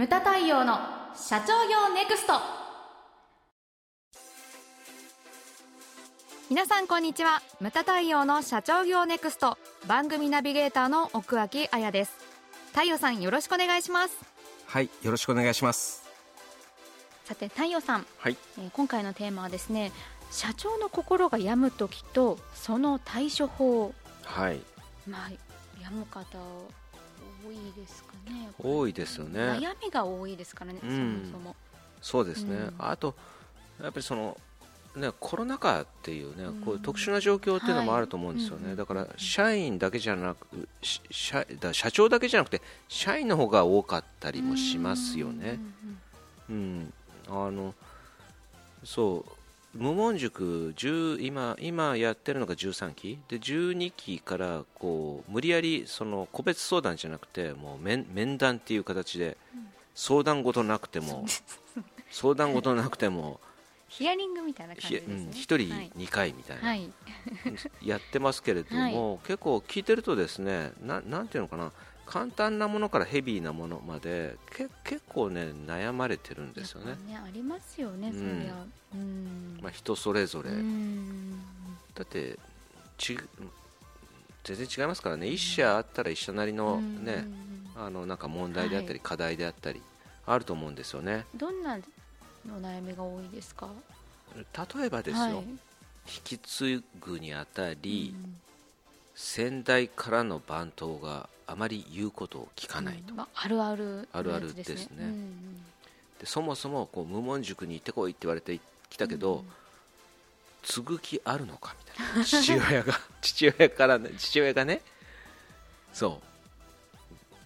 ムタ太陽の社長業ネクスト。皆さんこんにちは。ムタ太陽の社長業ネクスト。番組ナビゲーターの奥脇彩です。太陽さんよろしくお願いします。はいよろしくお願いします。さて太陽さん、はい。えー今回のテーマはですね社長の心が病む時とその対処法はい。まあ病む方多いですかね多いですよね。悩みが多いですからね、うん。そもそも。そうですね、うん。あとやっぱりそのね、コロナ禍っていうね、うん。こういう特殊な状況っていうのもあると思うんですよね、はい。だから社員だけじゃなくし社だ社長だけじゃなくて社員の方が多かったりもしますよね。うん、あのそう無門塾10今今やってるのが13期。で12期からこう無理やりその個別相談じゃなくてもう面面談っていう形で相談事なくても 相談事なくてもヒアリングみたいな感じひですね、うん、1人はい2回みたいな、はい、やってますけれども、結構聞いてるとですねななんていうのかな簡単なものからヘビーなものまでけ結構ね悩まれてるんですよね。ねありますよね、うん。そりゃ。うん。まあ、人それぞれ、うん。だってち全然違いますからね。一社あったら一社なりのね、あのなんか問題であったりはい。課題であったりあると思うんですよね。どんなの悩みが多いですか？例えばですよ、はい。引き継ぐにあたり、うん先代からの番頭があまり言うことを聞かないと、うんまあ、あるあるあるあるですね。うんでそもそもこう無門塾に行ってこいって言われてきたけど、うん継ぐ気あるのかみたいな。父親が 父親からね父親がねそう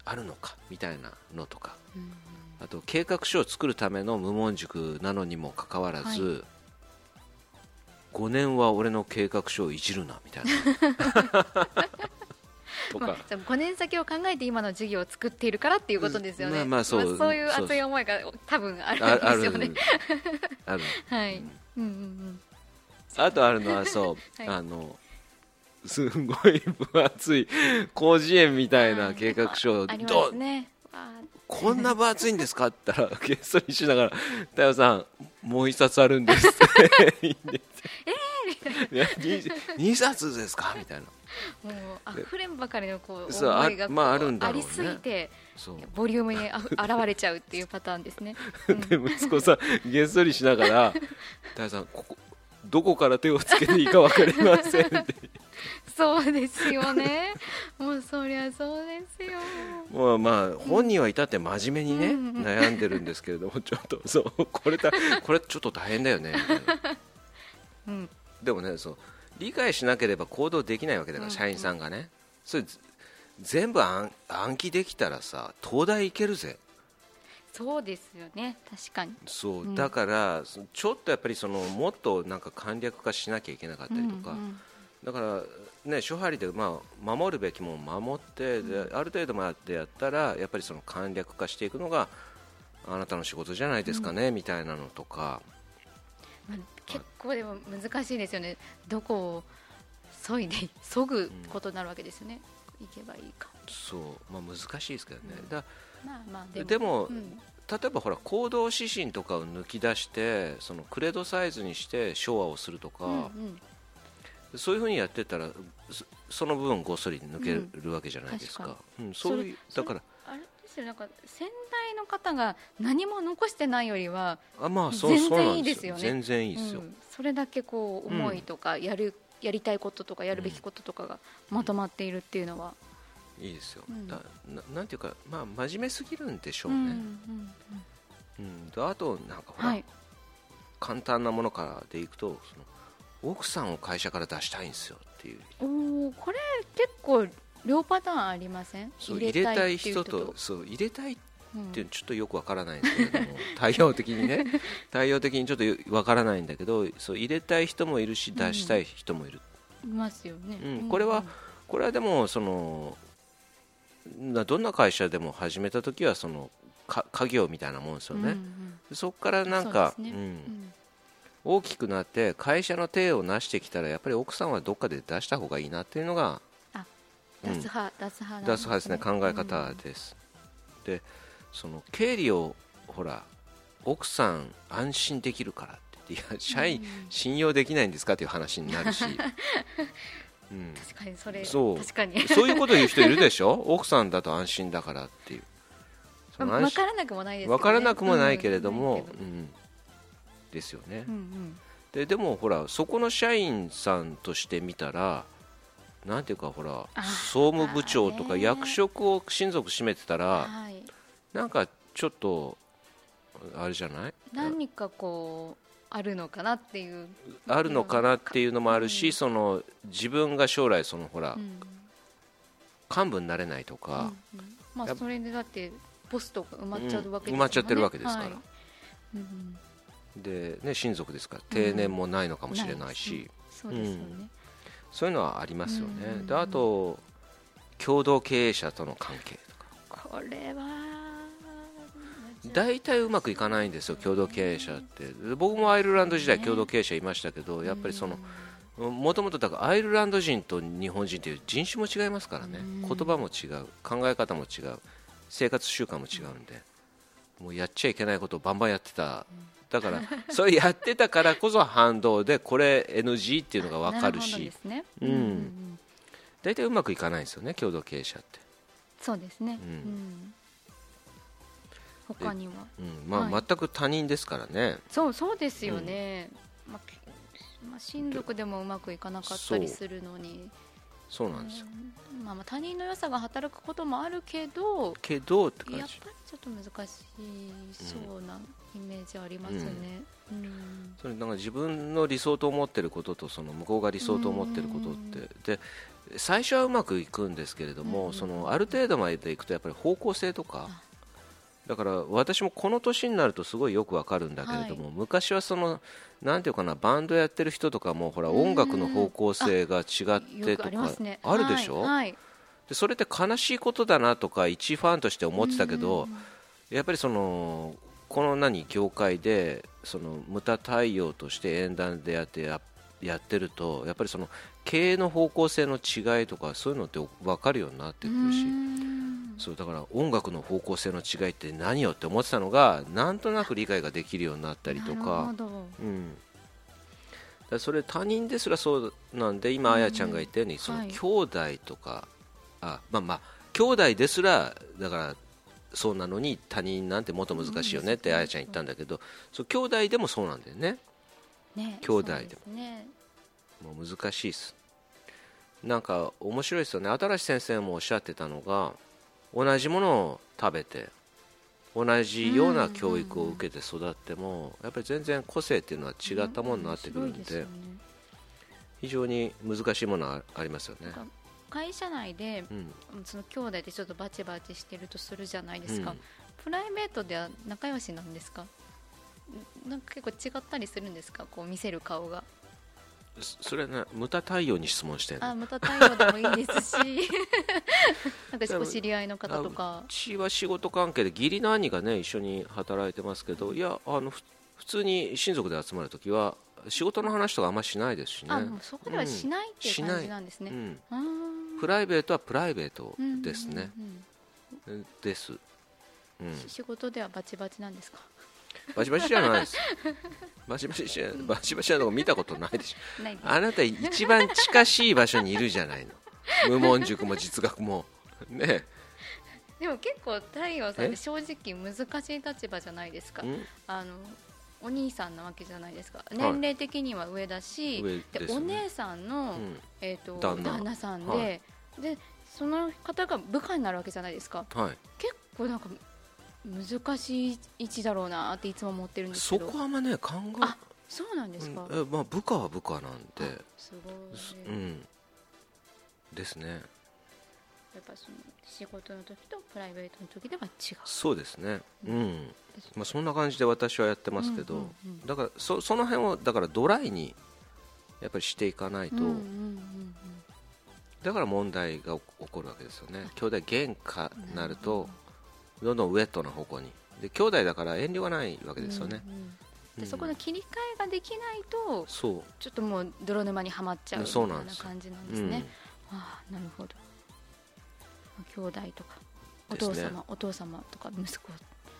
あるのかみたいなのとか。うんあと計画書を作るための無門塾なのにもかかわらず、は5年は俺の計画書をいじるなみたいな。とか、まあ、じゃあ5年先を考えて今の事業を作っているからっていうことですよね、まあまあそうそういう熱い思いが多分あるんですよね。ある。はい、うん。うんうんあとあるのはそう、はい。あのすごい分厚い広辞苑みたいな計画書をありドンますね。わ こんな分厚いんですかって言ったらゲストにしながら「太陽さんもう一冊あるんです」って言って「えー、2冊ですか?」みたいな。あもう溢れんばかりのこう思いがこうまああるんだろうね。りすぎてそう。ボリュームにあふ現れちゃうっていうパターンですね、う んで息子さんげっそりしながら「太陽さんここどこから手をつけていいか分かりません」って。そうですよね。もうそりゃそうですよ。もうまあ本人は至って真面目にね、うんうん。悩んでるんですけれどもちょっとそうこれたこれちょっと大変だよね。うん。でもねそう理解しなければ行動できないわけだから、うんうん。社員さんがね。それず全部暗暗記できたらさ東大行けるぜそうですよね。確かに。そう、うん。だからそちょっとやっぱりそのもっとなんか簡略化しなきゃいけなかったりとか、うんうんだからね諸張でまあ守るべきもん守って、である程度までやったらやっぱりその簡略化していくのがあなたの仕事じゃないですかね、みたいなのとか。まあ結構でも難しいですよね。どこを削いで削ぐことになるわけですよね、行けばいいか。そう、まあ、難しいですけどね、うん。だでも。うん。例えばほら行動指針とかを抜き出してそのクレードサイズにして昭和をするとか、うんうん。そういうふうにやってたらそその部分ごっそり抜けるわけじゃないですか,、確うんそういうだから。あれですよなんか先代の方が何も残してないよりはあまあそう全然いいですよね。全然いいですよ、うん。それだけこう思いとかやる、やりたいこととかやるべきこととかがまとまっているっていうのは、いいですよ、うん。だななんていうかまあ真面目すぎるんでしょううんね、うん。うん。であとなんかほら、うんはい。簡単なものからでいくとその奥さんを会社から出したいんですよっていう。おおこれ結構両パターンありません？そう入れたい人と。そう入れたいっうんていうのちょっとよくわからないんですけれども 対応的にね。対応的にちょっとよわからないんだけどそう入れたい人もいるし出したい人もいる、いますよね、うん。これはこれはでもそのなどんな会社でも始めた時はそのか家業みたいなもんですよね、うんうん。そこからなんかね。うん。うん。大きくなって会社の手を成してきたらやっぱり奥さんはどっかで出した方がいいなっていうのが出す派ですね。考え方うんです、でその経理をほら奥さん安心できるからっていや社員信用できないんですかっていう話になるし、うん、確かにそれそう。確かに。そういうこと言う人いるでしょ？奥さんだと安心だからっていう。分からなくもないですね、分からなくもないけれども、うんうん、ですよね、うんうん、ででもほらそこの社員さんとして見たらなんていうかほら総務部長とか役職を親族占めてたら、はい、なんかちょっとあれじゃない？何かこうあるのかなっていう。あるのかなっていうのもあるし、うん。その自分が将来そのほら、うん。幹部になれないとか、うんうん。まあそれでだってポストが埋まっちゃうわけですうん埋まっちゃってるわけですから。はい。うんうん。でね、親族ですから定年もないのかもしれないし、そうですよね、そういうのはありますよね、うん。であと共同経営者との関係とか。これは大体うまくいかないんですよ共同経営者って。で僕もアイルランド時代共同経営者いましたけど、やっぱりそのもともとだからアイルランド人と日本人という人種も違いますからね、うん。言葉も違う。考え方も違う。生活習慣も違うんで。もうやっちゃいけないことをバンバンやってた。だから それやってたからこそ反動でこれ NG っていうのが分かるし。大体うまくいかないんですよね共同経営者って、そうですね、うん。うん他には。うんまあはい。全く他人ですからね、そうそうですよね、まあきまあ、親族でもうまくいかなかったりするのに。そうなんですよ、うん。まあ、まあ他人の良さが働くこともあるけどけどって感じ。やっぱりちょっと難しいそうなイメージありますね、うん。それなんか自分の理想と思ってることとその向こうが理想と思ってることってで最初はうまくいくんですけれども、うんそのある程度までいくとやっぱり方向性とかだから私もこの年になるとすごいよくわかるんだけれども、昔はそのなんていうかなバンドやってる人とかもほらうん音楽の方向性が違ってとかあるでしょ、はいはい。でそれって悲しいことだなとか一ファンとして思ってたけど、うんやっぱりそのこの何業界でその無駄対応として演談でやってややってるとやっぱりその経営の方向性の違いとかそういうのって分かるようになってくるし、うん。そうだから音楽の方向性の違いって何よって思ってたのがなんとなく理解ができるようになったりとか。うん、だそれ他人ですらそうなんで今あやちゃんが言ったように、そのはい。兄弟とか、あまあまあ兄弟ですらだからそうなのに他人なんてもっと難しいよねってあやちゃん言ったんだけど、そう兄弟でもそうなんだよね。ね兄弟でも。ねもう難しいです。なんか面白いですよね。新先生もおっしゃってたのが同じものを食べて同じような教育を受けて育っても、やっぱり全然個性っていうのは違ったものになってくるんで,、ね。非常に難しいものはありますよね。会社内でうん。その兄弟でちょっとバチバチしてるとするじゃないですか、うん。プライベートでは仲良しなんですか？んなんか結構違ったりするんですか？こう見せる顔がそそれはね無駄対応に質問してるあまた対応でもいいですし。なんかお知り合いの方とか。うちは仕事関係で義理の兄がね一緒に働いてますけどいやあのふ普通に親族で集まるときは仕事の話とかあんましないですしね。あもうそこではしないっていう感じなんですね、うん、プライベートはプライベートうんですね、うんうんです、うん、仕事ではバチバチなんですか？バチバチじゃないです。バチバチじゃバチバチなの見たことないでしょ。あなた一番近しい場所にいるじゃないの。無門塾も実学も。ね。でも結構太陽さんっえ？て正直難しい立場じゃないですか。ん？あのお兄さんなわけじゃないですか。年齢的には上だし、上ででね。お姉さんの、うん。えー、と旦那さんで,、はい。でその方が部下になるわけじゃないですか。はい。結構なんか難しい位置だろうなっていつも思ってるんですそけど。こはあんまね考えあそうなんですか、うんえまあ部下は部下なんで、すごい、うん、ですね。やっぱその仕事の時とプライベートの時では違う。そうですね。うん、まあ、そんな感じで私はやってますけど、うんうんうんだからそその辺をだからドライにやっぱりしていかないと、うんうんうんだから問題が起起こるわけですよね。兄弟喧嘩になるとどんどんウェットな方向に。で兄弟だから遠慮がないわけですよね、うんうんうん。でそこの切り替えができないとそう。ちょっともう泥沼にはまっちゃうみたいうな感じなんですね、ああなるほど。まあ兄弟とかお父様お父様とか息子。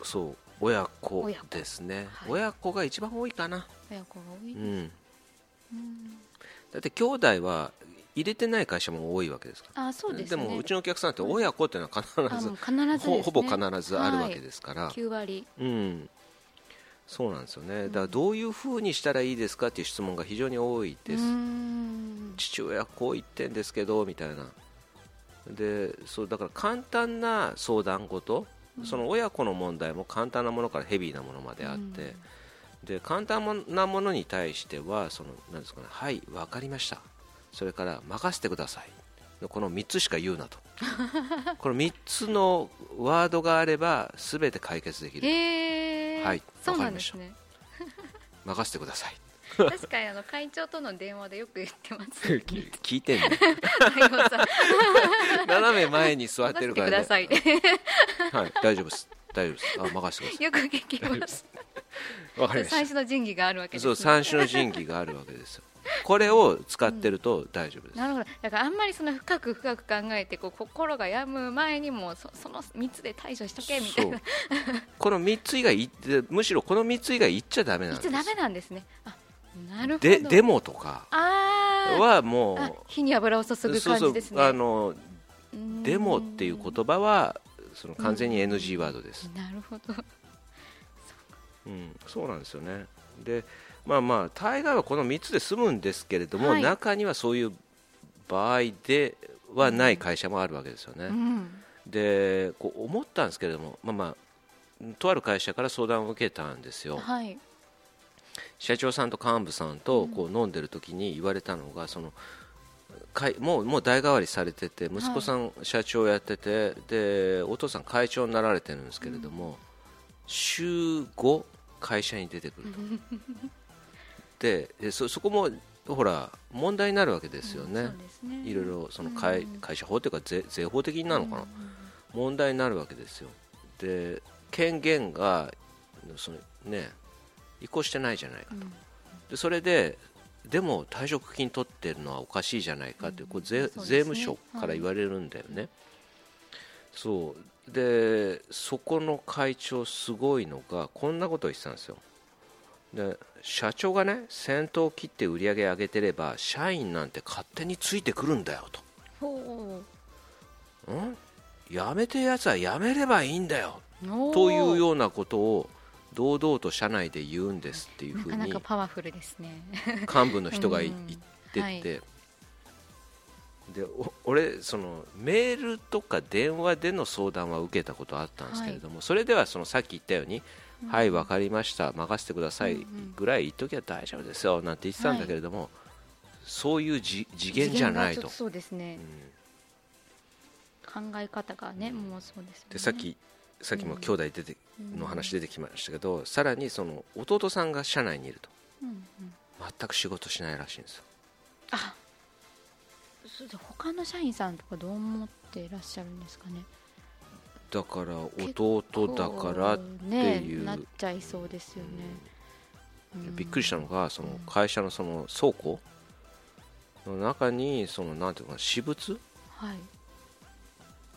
そう。親子親子。ですね。はい。親子が一番多いかな。親子が多い、うん。うん。だって兄弟は入れてない会社も多いわけですか。らあそうですね。もうちのお客さんって親子っていうのは必ず必ずね、ほ ほぼ必ずあるわけですから、9割。うん、そうなんですよね、だからどういうふうにしたらいいですかっていう質問が非常に多いです、父親こう言ってんですけどみたいな。でそうだから簡単な相談事、その親子の問題も簡単なものからヘビーなものまであって、で簡単なものに対してはそのなんですかね。はい分かりましたそれから任せてください。この3つしか言うなと。この3つのワードがあれば全て解決できる。はいそうなわかりました。んですね任せてください。確かにあの会長との電話でよく言ってます聞いてんね 斜め前に座ってるから、ね、任せてください。はい、大丈夫です。大丈夫です。あ任せてくださよく聞きます。い わかりまし最初の仁義があるわけたです、ね、そう三種の神器があるわけですよこれを使ってると大丈夫です、なるほど。だからあんまりその深く深く考えてこう心が病む前にもそその3つで対処しとけみたいな。この3つ以外いむしろこの3つ以外言っちゃダメなんです。言っちゃダメなんですね。あなるほど。でデモとかはあも火に油を注うぐ感じですね。そうそうあのデモっていう言葉はその完全に NG ワードです、なるほど。うん、そうなんですよね。でまあまあ大概はこの3つで済むんですけれども、はい。中にはそういう場合ではない会社もあるわけですよね、うん。でこう思ったんですけれどもまあまあとある会社から相談を受けたんですよ。はい。社長さんと幹部さんとこう飲んでる時に言われたのがそのかいもうもう代替わりされてて息子さん社長やってて、でお父さん会長になられてるんですけれども、週5会社に出てくると ででそそこもほら問題になるわけですよね、そうですね。いろいろその会,、うん。会社法というか税税法的になるのかな、問題になるわけですよ。で権限がそのね移行してないじゃないかと、でそれででも退職金取ってるのはおかしいじゃないかって、こう税そうですね。税務署から言われるんだよね、そう。でそこの会長すごいのがこんなことを言ってたんですよで社長がね先頭を切って売り上げ上げてれば社員なんて勝手についてくるんだよと。ほん？やめてるやつはやめればいいんだよ。というようなことを堂々と社内で言うんですっていうふうにかパワフルですね。幹部の人が言ってて、はい。でお俺そのメールとか電話での相談は受けたことあったんですけれども、それではそのさっき言ったように「はい分かりました。任せてください」ぐらい言っときゃ大丈夫ですよ。なんて言ってたんだけれども、そういうじ次元じゃないと。そうですね、考え方がね、もうそうですよね。でさっきさっきも兄弟出ての話出てきましたけど、さらにその弟さんが社内にいると。うんうん。全く仕事しないらしいんですよ。あそうで他の社員さんとかどう思っていらっしゃるんですかねだから弟だからっていう、ね、なっちゃいそうですよね、うん。びっくりしたのがその会社のその倉庫の中にそのなんていうのかな私物？はい。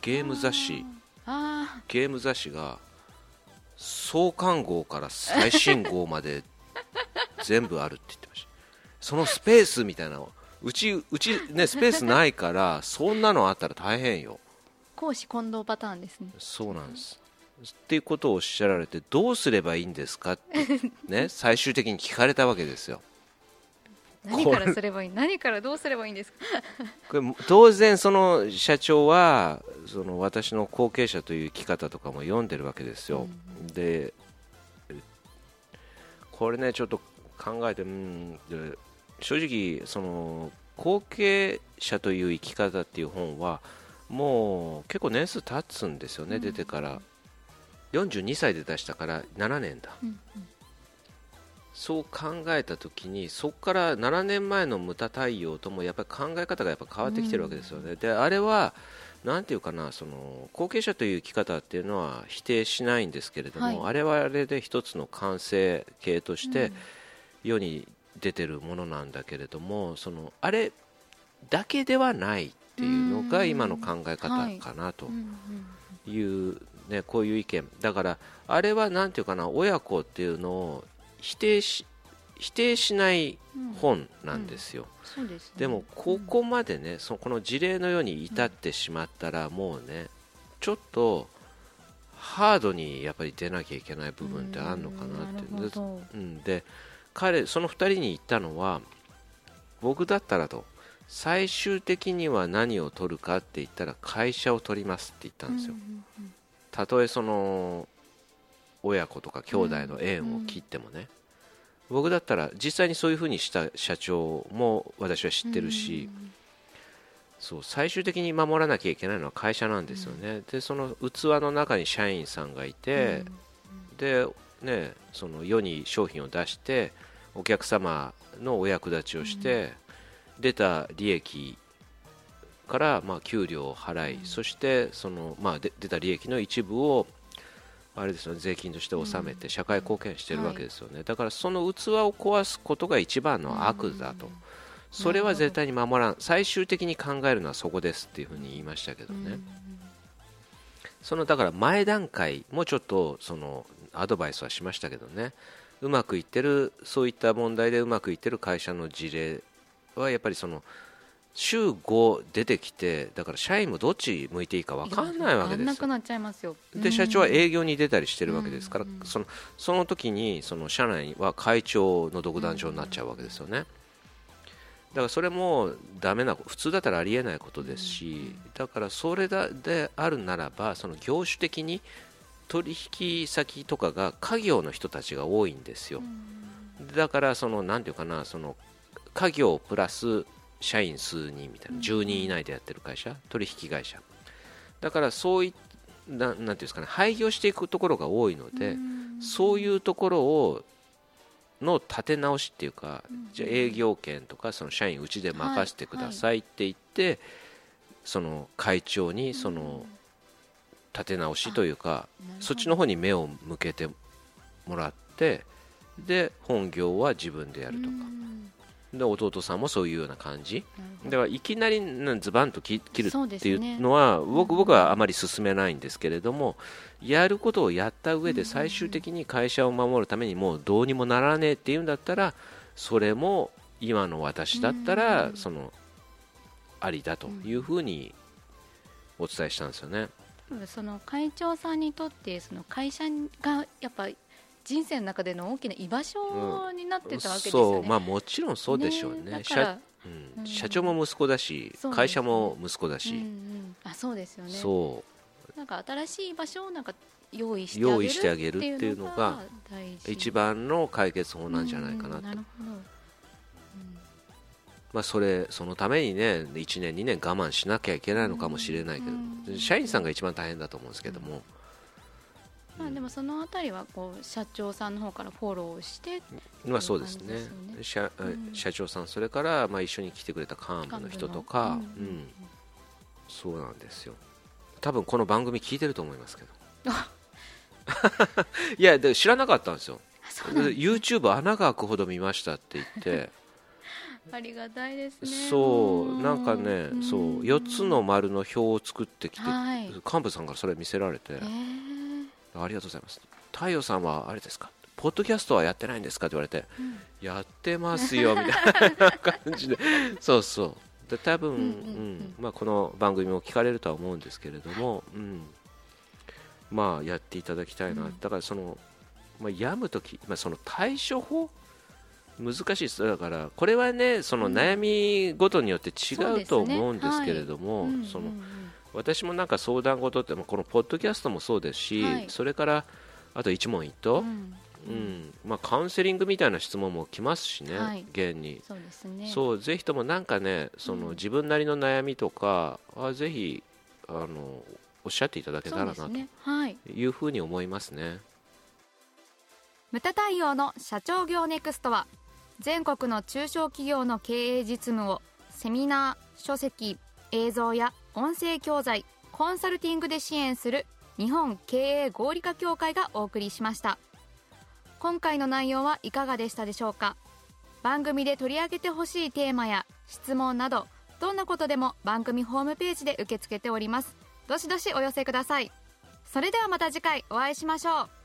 ゲーム雑誌。あゲーム雑誌が創刊号から最新号まで 全部あるって言ってました。そのスペースみたいなの。うちうちねスペースないからそんなのあったら大変よあ講師混同パターンですね。そうなんです。っていうことをおっしゃられてどうすればいいんですかって ね最終的に聞かれたわけですよ。何からすればいい？何からどうすればいいんですか？これ当然その社長はその私の後継者という生き方とかも読んでるわけですよ、でこれねちょっと考えてうんで正直その後継者という生き方っていう本はもう結構年数経つんですよね、出てから。42歳で出したから7年だ、うんそう考えた時にそこから7年前の無駄対応ともやっぱり考え方がやっぱ変わってきてるわけですよね、であれはなんていうかなその後継者という生き方っていうのは否定しないんですけれども、はい。あれはあれで一つの完成形として世に出てるものなんだけれども、そのあれだけではないっていうのが今の考え方かなというね、こういう意見。だからあれは何ていうかな親子っていうのを否定し否定しない本なんですよ、うん。うんでね、でもここまでねそこの事例のように至ってしまったらもうねちょっとハードにやっぱり出なきゃいけない部分ってあるのかなって、う。ん、で彼その2人に言ったのは僕だったらと最終的には何を取るかって言ったら会社を取りますって言ったんですよ、たとえその親子とか兄弟の縁を切ってもね、僕だったら実際にそういうふうにした社長も私は知ってるし、そう最終的に守らなきゃいけないのは会社なんですよね、でその器の中に社員さんがいて、でね、その世に商品を出してお客様のお役立ちをして、出た利益からまあ給料を払い、そしてそのまあ出た利益の一部をあれですよ、ね、税金として納めて社会貢献してるわけですよね、だからその器を壊すことが一番の悪だと、それは絶対に守らん。最終的に考えるのはそこですっていうふうに言いましたけどね、そのだから前段階もちょっとそのアドバイスはしましたけどね。うまくいってるそういった問題でうまくいってる会社の事例はやっぱりその週5出てきてだから社員もどっち向いていいか分かんないわけですよ。で社長は営業に出たりしてるわけですから、うんうん、そのその時にその社内は会長の独壇場になっちゃうわけですよね、だからそれもダメな普通だったらありえないことですし、だからそれだであるならばその業種的に取引先とかが家業の人たちが多いんですよ、だからそのなんていうかなその家業プラス社員数人みたいな10人以内でやってる会社取引会社。だからそういななんていうんですかね廃業していくところが多いのでそういうところをの立て直しっていうかじゃ営業権とかその社員うちで任せてくださいって言って、その会長にその立て直しというかそっちの方に目を向けてもらってで本業は自分でやるとかで弟さんもそういうような感じ。だからいきなりズバンと切るっていうのは、ね、僕僕はあまり進めないんですけれどもやることをやった上で最終的に会社を守るためにもうどうにもならねえっていうんだったらそれも今の私だったらそのありだというふうにお伝えしたんですよね。その会長さんにとってその会社がやっぱ人生の中での大きな居場所になってたわけですよね、うん、まあ、もちろんそうでしょうね、ね社うん、社長も息子だし、ね、会社も息子だし、うんうん、あそうですよね。そう。なんか新しい場所をなんか用意してあげるっていうのが一番の解決法なんじゃないかなと、なるほど。まあ、それそのためにね1年2年我慢しなきゃいけないのかもしれないけど、社員さんが一番大変だと思うんですけども、まあ、でもそのあたりはこう社長さんの方からフォローして、まあ、そうですね。社,、社長さんそれからまあ一緒に来てくれた幹部の人とか、うん、うん、そうなんですよ。多分この番組聞いてると思いますけど。いやで知らなかったんですよ。YouTube 穴が開くほど見ましたって言って。ありがたいですね。そうなんかねそう4つの丸の表を作ってきて、はい、幹部さんからそれ見せられて、えーありがとうございます。太陽さんはあれですか？ポッドキャストはやってないんですかって言われて、うん、やってますよみたいな 感じで。そうそう。で多分、うん、うん、まあ、この番組も聞かれるとは思うんですけれども、うん、まあやっていただきたいな、だからその、まあ、病む時、まあ、その対処法？難しいです。だからこれはねその悩みごとによって違うと思うんですけれども、その私もなんか相談事ってこのポッドキャストもそうですし、はい、それからあと一問一答、うん、うん、まあ、カウンセリングみたいな質問も来ますしね、はい、現に。そうですね。そうぜひともなんかねその、自分なりの悩みとかはぜひあのおっしゃっていただけたらなとい。うふうに思いますね。ムタ太陽の社長業ネクストは全国の中小企業の経営実務をセミナー書籍映像や音声教材コンサルティングで支援する日本経営合理化協会がお送りしました。今回の内容はいかがでしたでしょうか？番組で取り上げてほしいテーマや質問などどんなことでも番組ホームページで受け付けております。どしどしお寄せください。それではまた次回お会いしましょう。